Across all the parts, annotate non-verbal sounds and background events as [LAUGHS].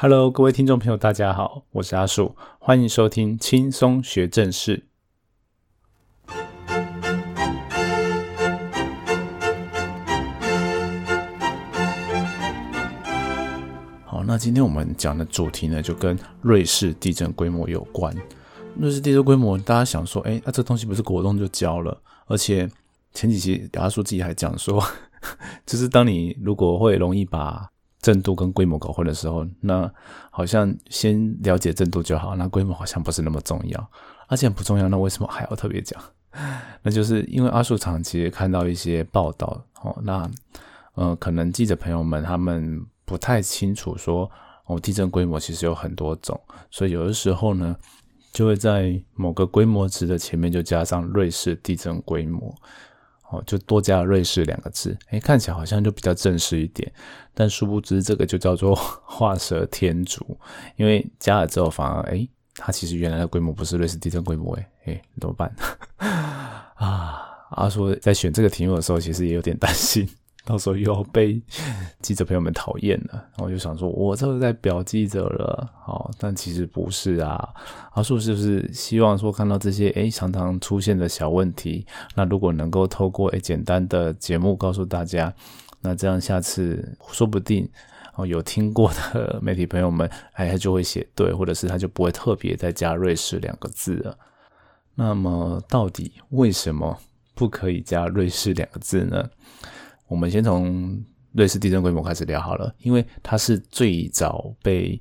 Hello，各位听众朋友，大家好，我是阿树，欢迎收听轻松学正事。好，那今天我们讲的主题呢，就跟瑞士地震规模有关。瑞士地震规模，大家想说，哎，那这东西不是国中就教了？而且前几期阿树自己还讲说，[LAUGHS] 就是当你如果会容易把震度跟规模搞混的时候，那好像先了解震度就好，那规模好像不是那么重要。而且不重要，那为什么还要特别讲？[LAUGHS] 那就是因为阿树长期看到一些报道哦，那呃，可能记者朋友们他们不太清楚说哦，地震规模其实有很多种，所以有的时候呢，就会在某个规模值的前面就加上瑞士地震规模。哦，就多加了“瑞士”两个字，诶，看起来好像就比较正式一点。但殊不知，这个就叫做 [LAUGHS] 画蛇添足，因为加了之后，反而诶，它其实原来的规模不是瑞士地震规模，诶，诶，怎么办？[LAUGHS] 啊，阿叔在选这个题目的时候，其实也有点担心。到时候又要被记者朋友们讨厌了，然后就想说，我这是在表记者了，好，但其实不是啊。阿树是不是希望说看到这些诶常常出现的小问题，那如果能够透过诶简单的节目告诉大家，那这样下次说不定哦有听过的媒体朋友们，哎他就会写对，或者是他就不会特别再加瑞士两个字了。那么到底为什么不可以加瑞士两个字呢？我们先从瑞士地震规模开始聊好了，因为它是最早被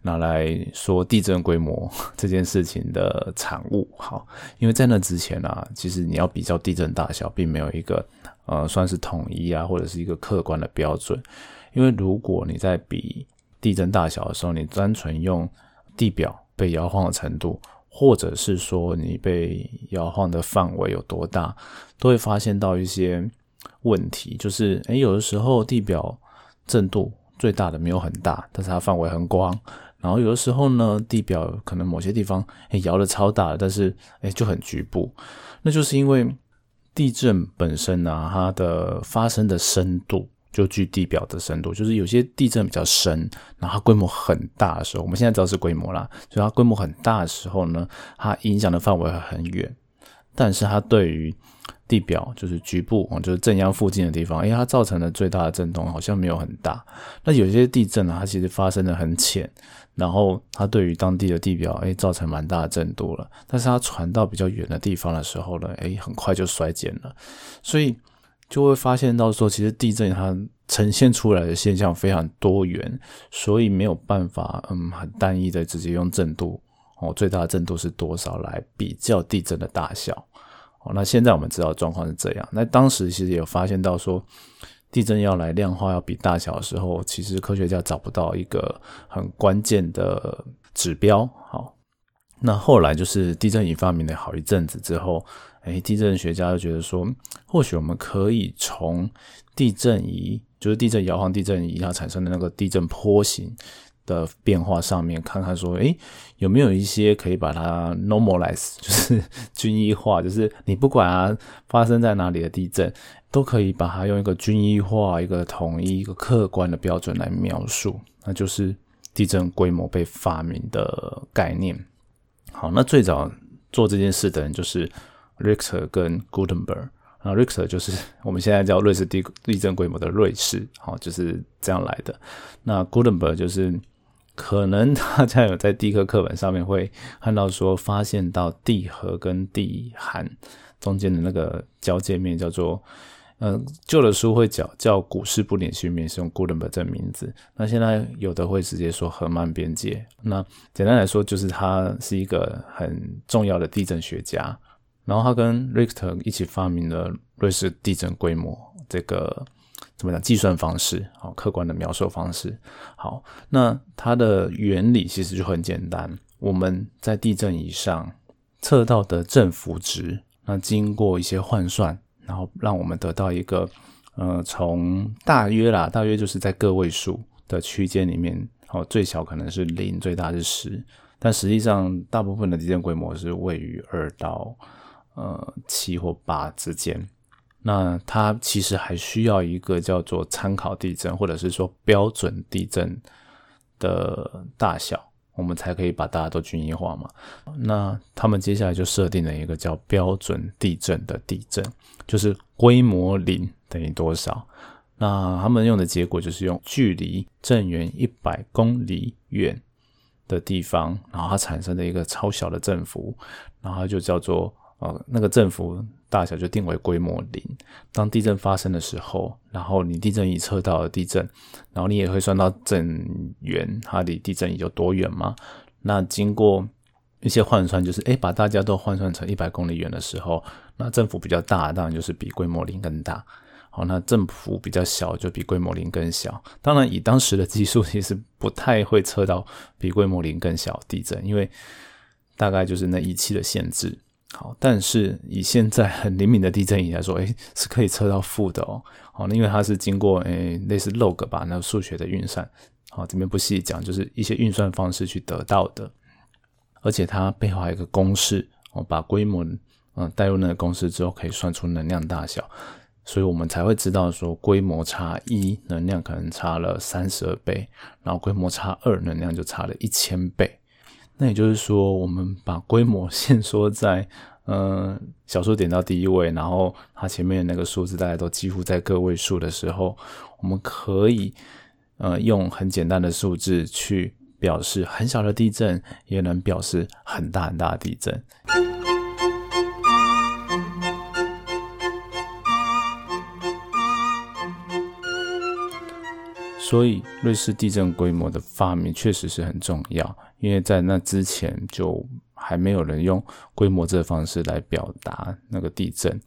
拿来说地震规模这件事情的产物。好，因为在那之前啊，其实你要比较地震大小，并没有一个呃算是统一啊，或者是一个客观的标准。因为如果你在比地震大小的时候，你单纯用地表被摇晃的程度，或者是说你被摇晃的范围有多大，都会发现到一些。问题就是，哎，有的时候地表震度最大的没有很大，但是它范围很广。然后有的时候呢，地表可能某些地方摇的超大的，但是哎就很局部。那就是因为地震本身呢，它的发生的深度就距地表的深度，就是有些地震比较深，然后规模很大的时候，我们现在知道是规模啦，所以它规模很大的时候呢，它影响的范围很远，但是它对于地表就是局部哦，就是震央附近的地方，因为它造成的最大的震动好像没有很大。那有些地震呢，它其实发生的很浅，然后它对于当地的地表哎造成蛮大的震度了。但是它传到比较远的地方的时候呢，哎很快就衰减了。所以就会发现到说，其实地震它呈现出来的现象非常多元，所以没有办法嗯很单一的直接用震度哦最大的震度是多少来比较地震的大小。那现在我们知道状况是这样。那当时其实有发现到说，地震要来量化要比大小的时候，其实科学家找不到一个很关键的指标。好，那后来就是地震仪发明了好一阵子之后，哎，地震学家就觉得说，或许我们可以从地震仪，就是地震摇晃地震仪它产生的那个地震波形。的变化上面看看说，诶，有没有一些可以把它 normalize，就是均一化，就是你不管啊发生在哪里的地震，都可以把它用一个均一化、一个统一、一个客观的标准来描述，那就是地震规模被发明的概念。好，那最早做这件事的人就是 Richter 跟 Gutenberg，那 Richter 就是我们现在叫瑞士地地震规模的瑞士，好，就是这样来的。那 Gutenberg 就是。可能大家有在地科课本上面会看到说，发现到地核跟地函中间的那个交界面叫做，嗯，旧的书会叫叫古式不连续面，是用 Gutenberg 这名字。那现在有的会直接说河曼边界。那简单来说，就是他是一个很重要的地震学家。然后他跟 Richter 一起发明了瑞士地震规模这个。怎么讲？计算方式，好，客观的描述方式，好。那它的原理其实就很简单。我们在地震仪上测到的振幅值，那经过一些换算，然后让我们得到一个，呃，从大约啦，大约就是在个位数的区间里面，哦，最小可能是零，最大是十，但实际上大部分的地震规模是位于二到呃七或八之间。那它其实还需要一个叫做参考地震，或者是说标准地震的大小，我们才可以把大家都均一化嘛。那他们接下来就设定了一个叫标准地震的地震，就是规模零等于多少。那他们用的结果就是用距离震源一百公里远的地方，然后它产生的一个超小的振幅，然后就叫做呃那个振幅大小就定为规模零。当地震发生的时候，然后你地震仪测到了地震，然后你也会算到震源它离地震仪有多远吗？那经过一些换算，就是诶把大家都换算成一百公里远的时候，那振幅比较大，当然就是比规模零更大。好，那振幅比较小，就比规模零更小。当然，以当时的技术，其实不太会测到比规模零更小地震，因为大概就是那仪器的限制。好，但是以现在很灵敏的地震仪来说，诶，是可以测到负的哦。好，那因为它是经过诶类似 log 吧，那数学的运算。好，这边不细讲，就是一些运算方式去得到的。而且它背后还有一个公式，哦，把规模嗯带入那个公式之后，可以算出能量大小。所以我们才会知道说，规模差一能量可能差了三十二倍，然后规模差二能量就差了一千倍。那也就是说，我们把规模 [LAUGHS] 限缩在嗯小数点到第一位，然后它前面的那个数字大家都几乎在个位数的时候，我们可以呃用很简单的数字去表示很小的地震，也能表示很大很大的地震。所以，瑞士地震规模的发明确实是很重要，因为在那之前就还没有人用规模这方式来表达那个地震。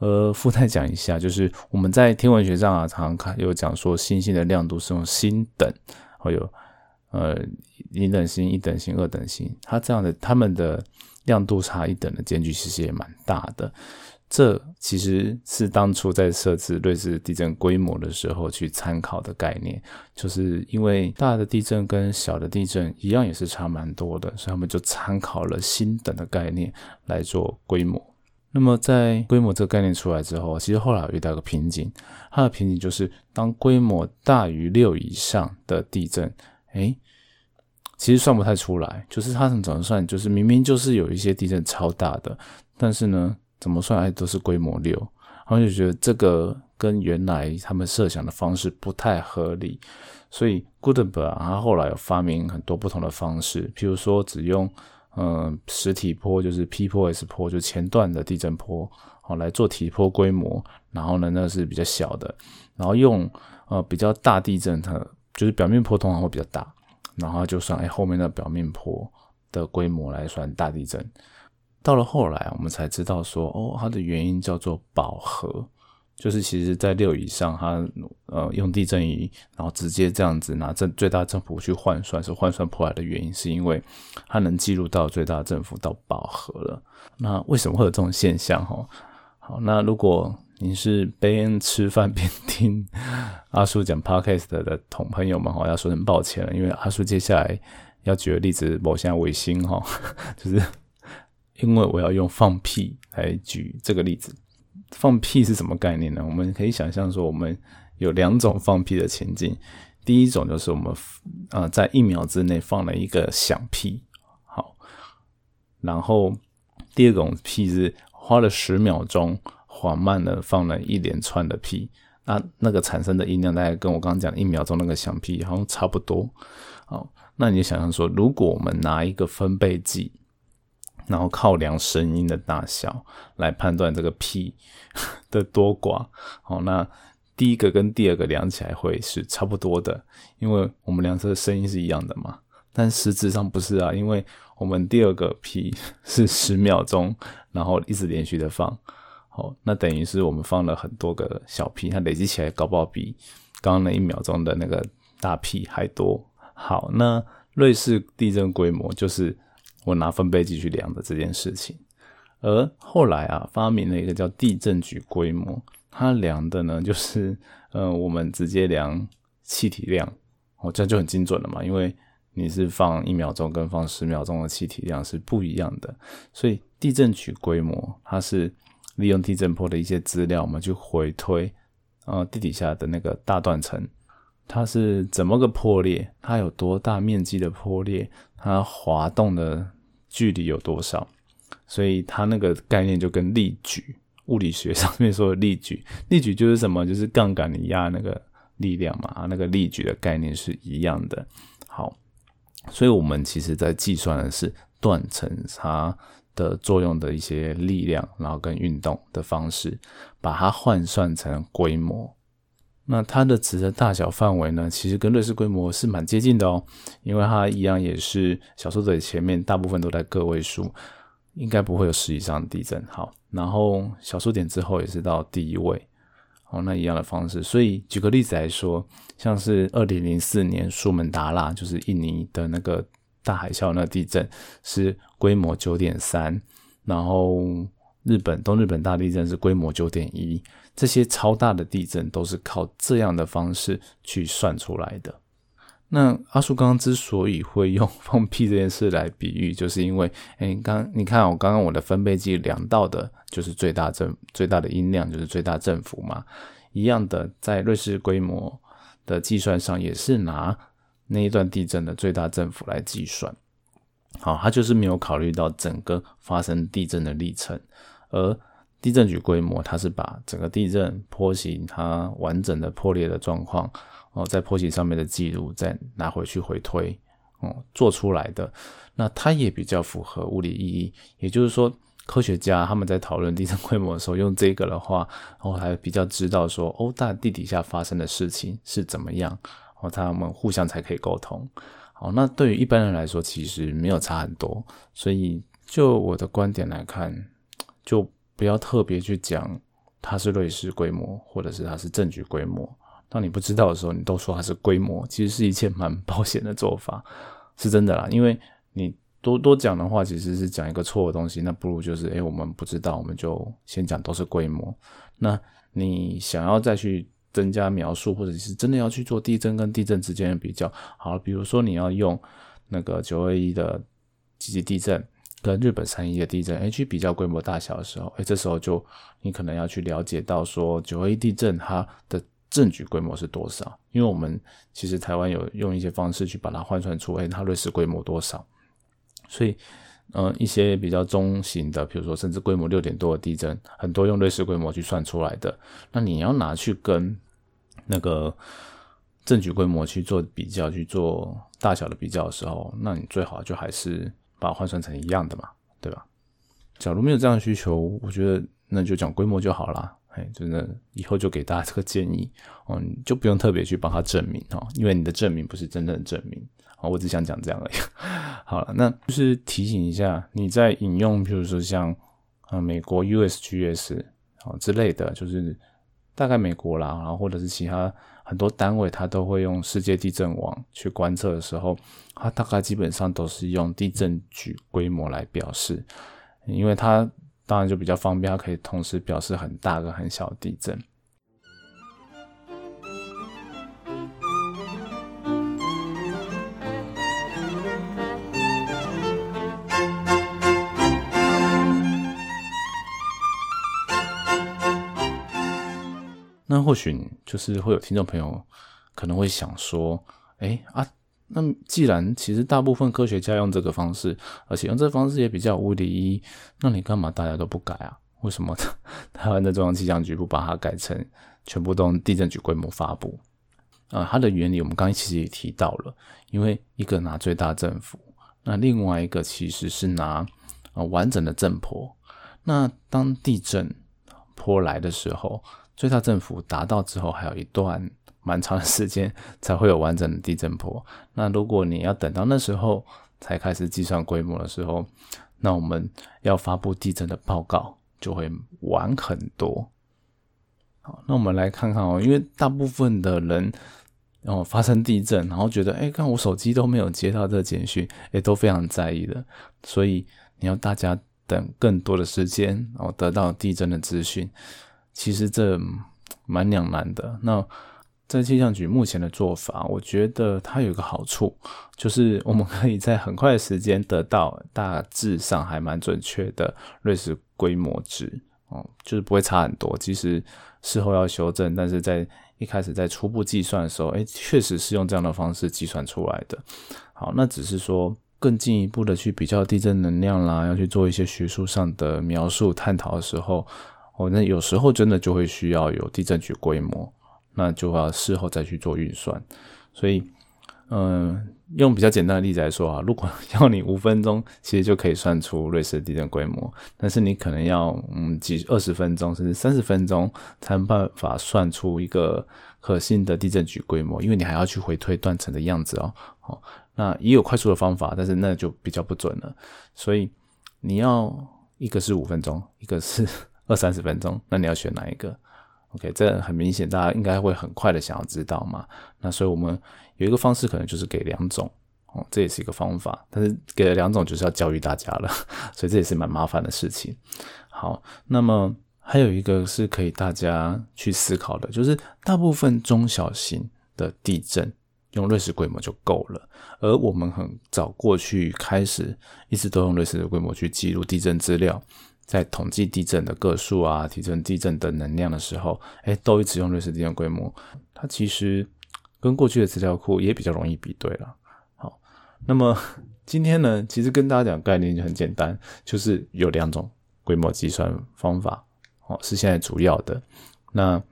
呃，附带讲一下，就是我们在天文学上啊，常常看有讲说星星的亮度是用星等，还有呃一等星、一等星、二等星，它这样的它们的亮度差一等的间距其实也蛮大的。这其实是当初在设置瑞士地震规模的时候去参考的概念，就是因为大的地震跟小的地震一样也是差蛮多的，所以他们就参考了星等的概念来做规模。那么在规模这个概念出来之后，其实后来遇到一个瓶颈，它的瓶颈就是当规模大于六以上的地震，哎，其实算不太出来，就是它怎么算，就是明明就是有一些地震超大的，但是呢。怎么算？哎，都是规模六，他们就觉得这个跟原来他们设想的方式不太合理，所以 Gutenberg 他后来有发明很多不同的方式，譬如说只用嗯实体坡，就是 P 坡 S 坡，就前段的地震坡，好来做体坡规模，然后呢那是比较小的，然后用呃比较大地震，它就是表面坡通常会比较大，然后就算哎后面的表面坡的规模来算大地震。到了后来，我们才知道说，哦，它的原因叫做饱和，就是其实在六以上，它呃用地震仪，然后直接这样子拿正最大振幅去换算，是换算破来的原因，是因为它能记录到最大振幅到饱和了。那为什么会有这种现象？哈，好，那如果您是边吃饭边听阿叔讲 podcast 的同朋友们，哈，要说声抱歉了，因为阿叔接下来要举的例子，某项卫星，哈，[LAUGHS] 就是。因为我要用放屁来举这个例子，放屁是什么概念呢？我们可以想象说，我们有两种放屁的情境。第一种就是我们啊，在一秒之内放了一个响屁，好，然后第二种屁是花了十秒钟，缓慢的放了一连串的屁，那那个产生的音量大概跟我刚刚讲一秒钟那个响屁好像差不多。好，那你想象说，如果我们拿一个分贝计。然后靠量声音的大小来判断这个屁 [LAUGHS] 的多寡。好，那第一个跟第二个量起来会是差不多的，因为我们两侧的声音是一样的嘛。但实质上不是啊，因为我们第二个屁 [LAUGHS] 是十秒钟，然后一直连续的放。好，那等于是我们放了很多个小屁，它累积起来搞不好比刚刚那一秒钟的那个大屁还多。好，那瑞士地震规模就是。我拿分贝计去量的这件事情，而后来啊，发明了一个叫地震局规模，它量的呢就是，呃，我们直接量气体量，哦，这样就很精准了嘛，因为你是放一秒钟跟放十秒钟的气体量是不一样的，所以地震局规模它是利用地震波的一些资料，我们去回推，呃，地底下的那个大断层，它是怎么个破裂，它有多大面积的破裂，它滑动的距离有多少，所以它那个概念就跟力矩，物理学上面说的力矩，力矩就是什么，就是杠杆你压那个力量嘛，那个力矩的概念是一样的。好，所以我们其实在计算的是断层差的作用的一些力量，然后跟运动的方式，把它换算成规模。那它的值的大小范围呢，其实跟瑞士规模是蛮接近的哦，因为它一样也是小数点前面大部分都在个位数，应该不会有十以上的地震。好，然后小数点之后也是到第一位，哦，那一样的方式。所以举个例子来说，像是二零零四年苏门答腊，就是印尼的那个大海啸那地震是规模九点三，然后日本东日本大地震是规模九点一。这些超大的地震都是靠这样的方式去算出来的。那阿叔刚刚之所以会用放屁这件事来比喻，[LAUGHS] 就是因为，哎，刚你看我刚刚我的分贝计量到的就是最大振最大的音量，就是最大振幅嘛。一样的，在瑞士规模的计算上，也是拿那一段地震的最大振幅来计算。好，它就是没有考虑到整个发生地震的历程，而。地震局规模，它是把整个地震坡形它完整的破裂的状况哦，在坡形上面的记录再拿回去回推哦做出来的，那它也比较符合物理意义。也就是说，科学家他们在讨论地震规模的时候，用这个的话，然后还比较知道说，哦，大地底下发生的事情是怎么样，哦，他们互相才可以沟通。哦，那对于一般人来说，其实没有差很多。所以，就我的观点来看，就。不要特别去讲它是瑞士规模，或者是它是证据规模。当你不知道的时候，你都说它是规模，其实是一件蛮 [LAUGHS] 保险的做法，是真的啦。因为你多多讲的话，其实是讲一个错的东西。那不如就是，诶，我们不知道，我们就先讲都是规模。那你想要再去增加描述，或者是真的要去做地震跟地震之间的比较，好，比如说你要用那个九二一的积极地震。跟日本三一的地震，哎，去比较规模大小的时候，哎，这时候就你可能要去了解到说九二一地震它的证据规模是多少，因为我们其实台湾有用一些方式去把它换算出，哎，它瑞士规模多少，所以，嗯，一些比较中型的，比如说甚至规模六点多的地震，很多用瑞士规模去算出来的，那你要拿去跟那个证据规模去做比较，去做大小的比较的时候，那你最好就还是。把换算成一样的嘛，对吧？假如没有这样的需求，我觉得那就讲规模就好了。哎，真的以后就给大家这个建议哦，就不用特别去帮他证明哦，因为你的证明不是真正的证明啊。我只想讲这样而已。[LAUGHS] 好了，那就是提醒一下，你在引用，比如说像啊美国 USGS 啊之类的，就是大概美国啦，然后或者是其他。很多单位它都会用世界地震网去观测的时候，它大概基本上都是用地震局规模来表示，因为它当然就比较方便，它可以同时表示很大跟很小地震。那或许就是会有听众朋友可能会想说，哎啊，那既然其实大部分科学家用这个方式，而且用这个方式也比较无理一，那你干嘛大家都不改啊？为什么 [LAUGHS] 台湾的中央气象局不把它改成全部都地震局规模发布？啊，它的原理我们刚才其实也提到了，因为一个拿最大振幅，那另外一个其实是拿啊完整的震波。那当地震波来的时候，最大振幅达到之后，还有一段蛮长的时间才会有完整的地震波。那如果你要等到那时候才开始计算规模的时候，那我们要发布地震的报告就会晚很多。好，那我们来看看哦，因为大部分的人哦发生地震，然后觉得哎，看我手机都没有接到这简讯，也都非常在意的。所以你要大家等更多的时间，然后得到地震的资讯。其实这蛮两难的。那在气象局目前的做法，我觉得它有一个好处，就是我们可以在很快的时间得到大致上还蛮准确的瑞士规模值哦，就是不会差很多。其实事后要修正，但是在一开始在初步计算的时候，哎，确实是用这样的方式计算出来的。好，那只是说更进一步的去比较地震能量啦，要去做一些学术上的描述探讨的时候，哦，那有时候真的就会需要有地震局规模，那就要事后再去做运算。所以，嗯。用比较简单的例子来说啊，如果 [LAUGHS] 要你五分钟，其实就可以算出瑞士地震规模，但是你可能要嗯几二十分钟甚至三十分钟才能办法算出一个可信的地震局规模，因为你还要去回推断层的样子哦。好，那也有快速的方法，但是那就比较不准了。所以你要一个是五分钟，一个是二三十分钟，那你要选哪一个？OK，这很明显，大家应该会很快的想要知道嘛。那所以我们。有一个方式可能就是给两种哦，这也是一个方法，但是给了两种就是要教育大家了，[LAUGHS] 所以这也是蛮麻烦的事情。好，那么还有一个是可以大家去思考的，就是大部分中小型的地震用瑞士规模就够了，而我们很早过去开始一直都用瑞士的规模去记录地震资料，在统计地震的个数啊、提升地震的能量的时候，哎，都一直用瑞士地震规模，它其实。跟过去的资料库也比较容易比对了。好，那么 [LAUGHS] 今天呢，其实跟大家讲概念就很简单，就是有两种规模计算方法，哦，是现在主要的。那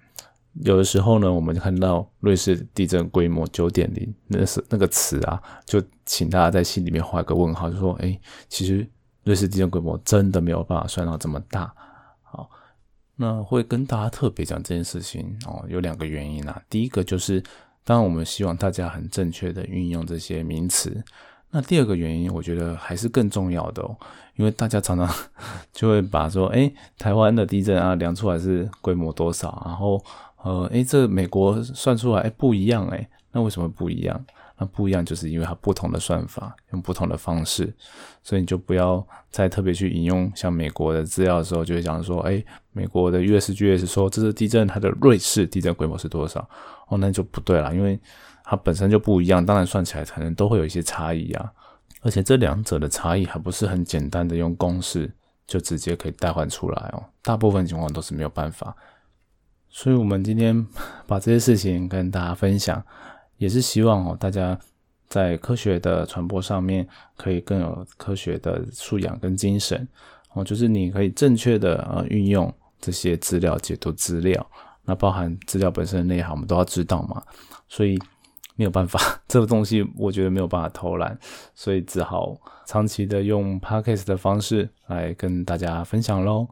有的时候呢，我们就看到瑞士地震规模九点零，那是那个词啊，就请大家在心里面画个问号，就说，哎，其实瑞士地震规模真的没有办法算到这么大。好，那会跟大家特别讲这件事情哦，有两个原因啊，第一个就是。当然，我们希望大家很正确的运用这些名词。那第二个原因，我觉得还是更重要的，因为大家常常 [LAUGHS] 就会把说，哎，台湾的地震啊量出来是规模多少，然后呃，哎，这美国算出来，哎，不一样，哎，那为什么不一样？那不一样，就是因为它不同的算法，用不同的方式，所以你就不要再特别去引用像美国的资料的时候，就会讲说，哎，美国的 USGS 说这次地震它的瑞士地震规模是多少？哦，那就不对了，因为它本身就不一样，当然算起来可能都会有一些差异啊，而且这两者的差异还不是很简单的用公式就直接可以代换出来哦，大部分情况都是没有办法，所以我们今天把这些事情跟大家分享。也是希望哦，大家在科学的传播上面可以更有科学的素养跟精神哦，就是你可以正确的呃运用这些资料解读资料，那包含资料本身的内涵，我们都要知道嘛。所以没有办法，[LAUGHS] 这个东西我觉得没有办法偷懒，所以只好长期的用 podcast 的方式来跟大家分享喽。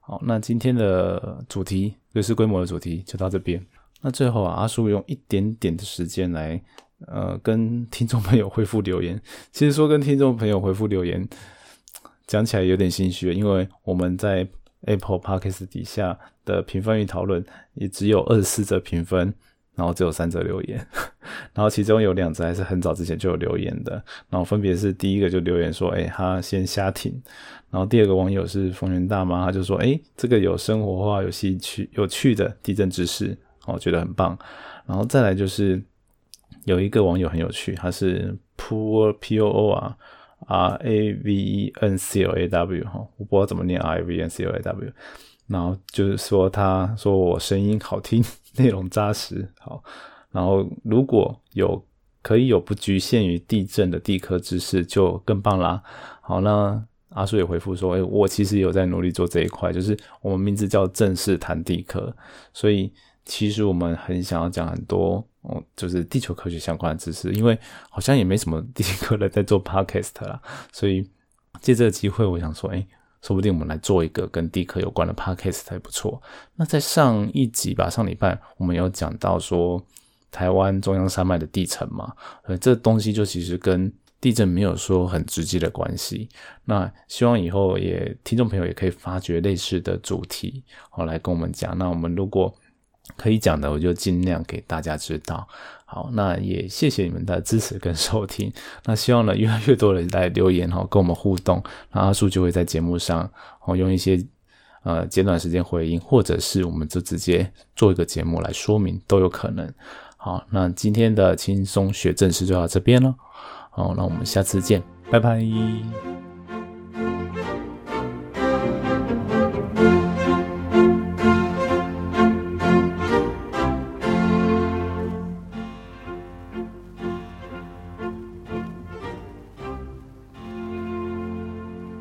好，那今天的主题瑞士规模的主题就到这边。那最后啊，阿叔用一点点的时间来，呃，跟听众朋友回复留言。其实说跟听众朋友回复留言，讲起来有点心虚，因为我们在 Apple Podcast 底下的评分与讨论也只有二十四则评分，然后只有三则留言，[LAUGHS] 然后其中有两则还是很早之前就有留言的，然后分别是第一个就留言说，哎，他先瞎听，然后第二个网友是风云大妈，他就说，哎，这个有生活化、有兴趣、有趣的地震知识。我觉得很棒，然后再来就是有一个网友很有趣，他是 Poor P O O 啊，R A V E N C L A W 哈，我不知道怎么念 R A V E N C L A W，然后就是说他说我声音好听，[LAUGHS] 内容扎实，好，然后如果有可以有不局限于地震的地科知识就更棒啦。好，那阿叔也回复说，哎，我其实有在努力做这一块，就是我们名字叫正式谈地科，所以。其实我们很想要讲很多哦，就是地球科学相关的知识，因为好像也没什么地科人在做 podcast 啦，所以借这个机会，我想说，哎，说不定我们来做一个跟地科有关的 podcast 还不错。那在上一集吧，上礼拜我们有讲到说台湾中央山脉的地层嘛，呃，这东西就其实跟地震没有说很直接的关系。那希望以后也听众朋友也可以发掘类似的主题，好来跟我们讲。那我们如果可以讲的，我就尽量给大家知道。好，那也谢谢你们的支持跟收听。那希望呢，越来越多人来留言哈，跟我们互动，那阿树就会在节目上哦，用一些呃简短时间回应，或者是我们就直接做一个节目来说明，都有可能。好，那今天的轻松学正式就到这边了。好，那我们下次见，拜拜。